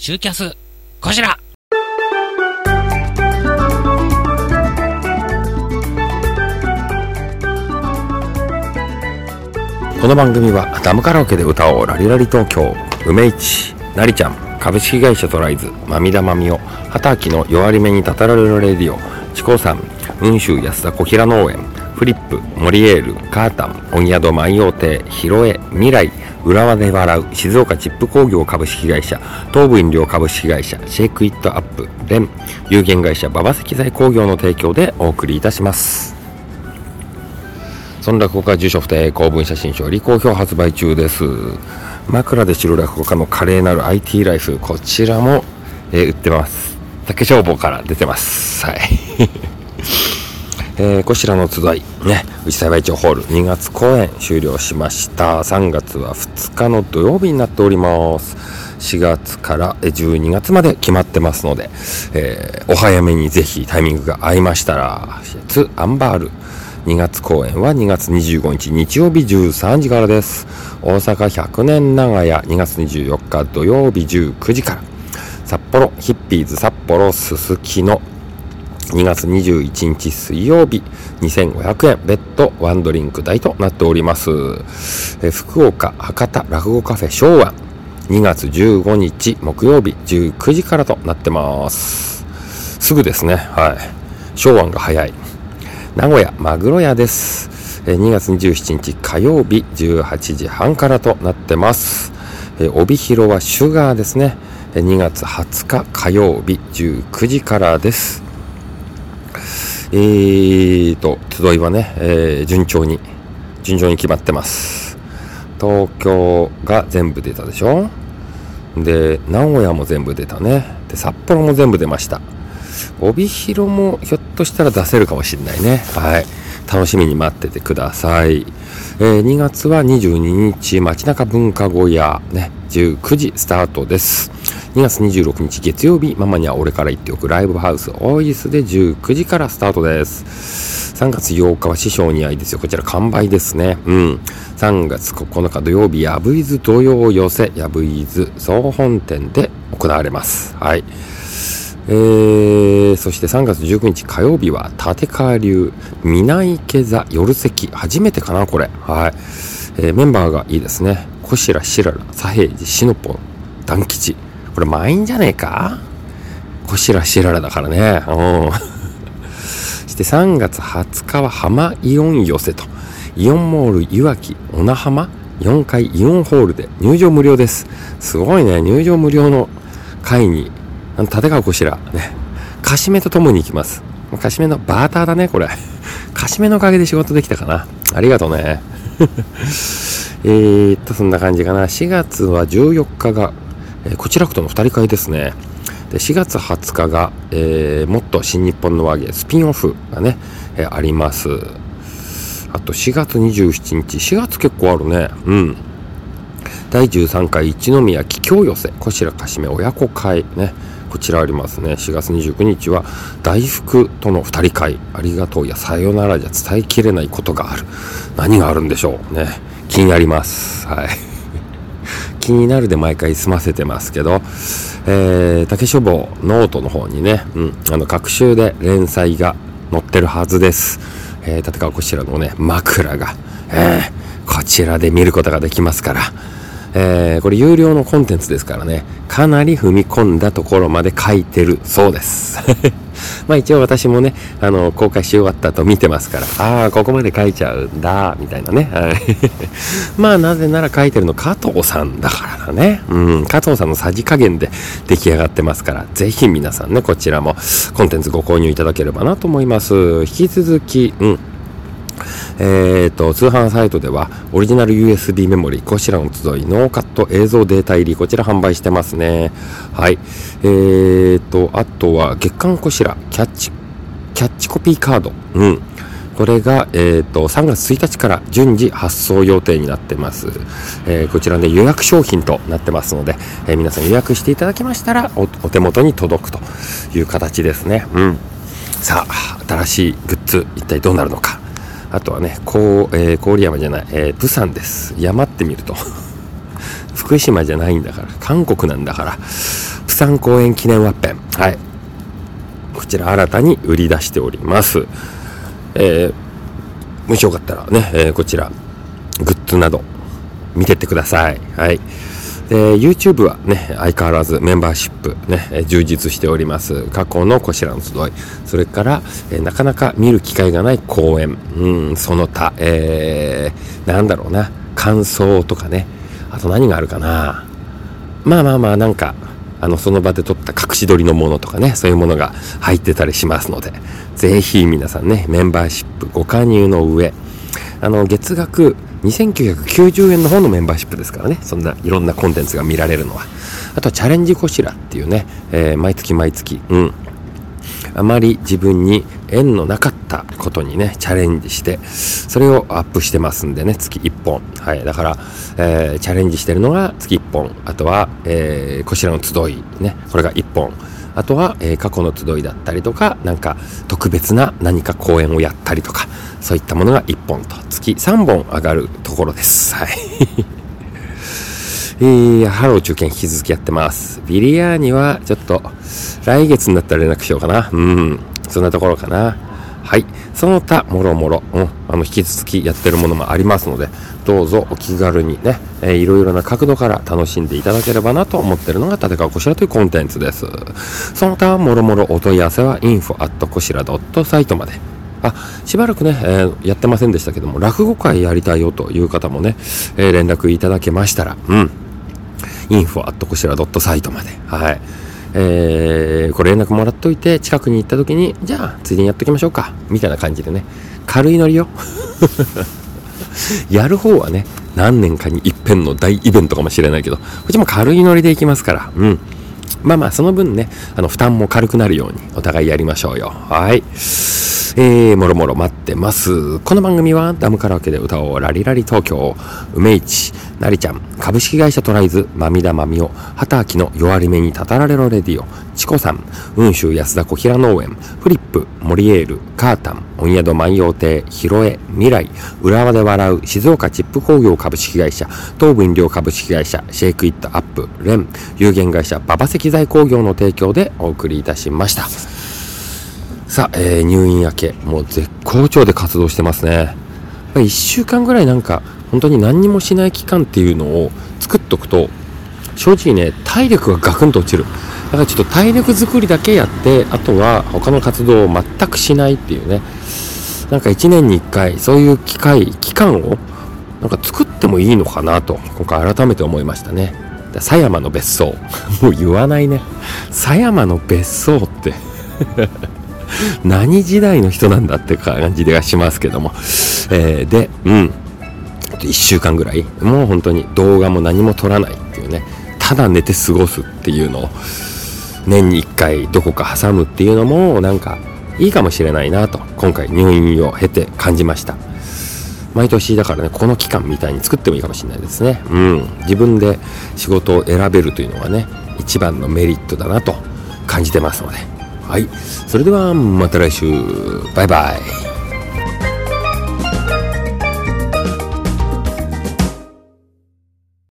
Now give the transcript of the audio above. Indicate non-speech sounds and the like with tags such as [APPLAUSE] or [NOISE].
シューキャス、こちら。この番組はダムカラオケで歌おうラリラリ東京梅市なりちゃん株式会社トライズまみだまみお畑明の弱り目にたたられるレディオチコさん雲州安田小平農園フリップモリエールカータン鬼宿万葉亭広江未来浦和で笑う静岡チップ工業株式会社東武飲料株式会社シェイクイットアップレン有限会社馬場石材工業の提供でお送りいたします。その落語家住所不定公文写真書より好評発売中です。枕で知る落語家の華麗なる IT ライフこちらも、えー売ってます。竹消防から出てます。はい。えーこちらの集いね内幸町ホール2月公演終了しました。3月は2日の土曜日になっております。4月から12月まで決まってますので、えーお早めにぜひタイミングが合いましたらツアンバール2月公演は2月25日日曜日13時からです。大阪100年長屋2月24日土曜日19時から。札幌ヒッピーズ札幌すすきの2月21日水曜日2500円別途ワンドリンク代となっております。え福岡博多落語カフェ昭和。2月15日木曜日19時からとなってます。すぐですね。はい。昭和が早い。名古屋マグロ屋です。え2月27日火曜日18時半からとなってます。え帯広はシュガーですね。2月20日火曜日19時からです。えーと集いはね、えー順調に順調に決まってます。東京が全部出たでしょ？で名古屋も全部出たね。で札幌も全部出ました。帯広もひょっとしたら出せるかもしれないね。はい。楽しみに待っててください、えー2月は22日街中文化小屋。ね19時スタートです。2月26日月曜日ママには俺から言っておくライブハウスオーイスで19時からスタートです。3月8日は師匠に会いですよ。こちら完売ですね。うん。3月9日土曜日やぶいず土曜寄せ。やぶいず総本店で行われます。はい。えー、そして3月19日火曜日は立川流南池座夜席。初めてかなこれ。はい、えーメンバーがいいですね。小白白良左平次しのぽ団吉。これ満員じゃねえか？小白白良だからね。うん。そ [LAUGHS] して3月20日は浜イオン寄せと。イオンモールいわき小名浜。4階イオンホールで入場無料です。すごいね。入場無料の会にあの立川こしら。ね。かしめとともに行きます。かしめのバーターだねこれ。かしめのおかげで仕事できたかな。ありがとうね。[LAUGHS] えーっとそんな感じかな。4月は14日が、えこちらくとの2人会ですね。で4月20日が、えーもっと新日本の和芸スピンオフがね、えーあります。あと4月27日4月結構あるね。うん。第13回一宮桔梗寄せこちらかしめ親子会ねこちらありますね。4月29日は大福との2人会。ありがとうやさよならじゃ伝えきれないことがある。何があるんでしょうね。気になります。はい。気になるで毎回済ませてますけど、えー、竹書房ノートの方にね、うん、あの各週で連載が載ってるはずです、えー、立川こちらのね枕が、えー、こちらで見ることができますからえーこれ有料のコンテンツですからね、かなり踏み込んだところまで書いてるそうです。まあ一応私もね、あの、公開し終わったと見てますから、ああ、ここまで書いちゃうんだ、みたいなね。はい [LAUGHS] まあなぜなら書いてるの加藤さんだからだね。うん、加藤さんのさじ加減で出来上がってますから、ぜひ皆さんね、こちらもコンテンツご購入いただければなと思います。引き続き、うん、えー、と通販サイトではオリジナル USB メモリーこちらの集いノーカット映像データ入りこちら販売してますね。はい。えー、とあとは月刊こちらキャッチキャッチコピーカード。うん。これが、えー、と3月1日から順次発送予定になってます、えーこちらで予約商品となってますので、えー皆さん予約していただきましたらおお手元に届くという形ですね。うん。さあ新しいグッズ一体どうなるのか。あとはね、こう、えー郡山じゃない、えー、プサンです。山ってみると、[LAUGHS] 福島じゃないんだから、韓国なんだから、プ産公園記念ワッペン。はい。こちら新たに売り出しております。えー、もしよかったらね、えー、こちら、グッズなど見てってください。はい。で、YouTube はね、相変わらずメンバーシップね、充実しております。過去のこちらの集い。それから、えなかなか見る機会がない公演。うん、その他、えー、なんだろうな、感想とかね。あと何があるかな。まあまあまあ、なんか、あの、その場で撮った隠し撮りのものとかね、そういうものが入ってたりしますので、ぜひ皆さんね、メンバーシップご加入の上、あの、月額2990円の方のメンバーシップですからね、そんないろんなコンテンツが見られるのは。あとはチャレンジこしらっていうね、えー、毎月毎月、うん。あまり自分に縁のなかったことにね、チャレンジして、それをアップしてますんでね、月1本。はい。だから、えー、チャレンジしてるのが月1本。あとは、えー、こちらの集い。ね、これが1本。あとは、えー、過去の集いだったりとか、なんか特別な何か講演をやったりとか、そういったものが1本と、月3本上がるところです。はい。[LAUGHS] えー、ハロー中堅引き続きやってます。ビリヤーニはちょっと来月になったら連絡しようかな。うん。そんなところかな。はい。その他、もろもろ、うん。あの、引き続きやってるものもありますので、どうぞお気軽にね、えー、いろいろな角度から楽しんでいただければなと思ってるのが立川こしらというコンテンツです。その他、もろもろお問い合わせは info@ こしら .site まで。あ、しばらくね、えー、やってませんでしたけども、落語会やりたいよという方もね、えー、連絡いただけましたら、うん。info アットこしら .site まで。はい。えー、これ連絡もらっといて、近くに行った時に、じゃあ、ついでにやっときましょうか。みたいな感じでね。軽いノリよ。[LAUGHS] やる方はね、何年かに一遍の大イベントかもしれないけど、こっちも軽いノリでいきますから。うん。まあまあ、その分ね、あの、負担も軽くなるように、お互いやりましょうよ。はい。えー、もろもろ待ってます。この番組はダムカラオケで歌おうラリラリ東京、梅市、なりちゃん、株式会社トライズ、まみだまみお、畑明の弱り目にたたられろレディオ、チコさん、雲州安田小平農園、フリップ、モリエール、カータン、温宿万葉亭、ヒロエ、未来、浦和で笑う、静岡チップ工業株式会社、東武飲料株式会社、シェイクイットアップ、レン、有限会社、馬場石材工業の提供でお送りいたしました。さあ、えー、入院明け、もう絶好調で活動してますね。1週間ぐらいなんか、本当に何にもしない期間っていうのを作っとくと、正直ね、体力がガクンと落ちる。だからちょっと体力作りだけやって、あとは他の活動を全くしないっていうね。なんか1年に1回、そういう機会、期間を、なんか作ってもいいのかなと、今回改めて思いましたね。狭山の別荘。[LAUGHS] もう言わないね。狭山の別荘って [LAUGHS] 何時代の人なんだって感じがしますけども。えー、で、うん。1週間ぐらい、もう本当に動画も何も撮らないっていうね、ただ寝て過ごすっていうのを、年に1回どこか挟むっていうのも、なんか、いいかもしれないなと、今回入院を経て感じました。毎年だからね、この期間みたいに作ってもいいかもしれないですね。うん。自分で仕事を選べるというのがね、一番のメリットだなと感じてますので。はい。それではまた来週。バイバイ。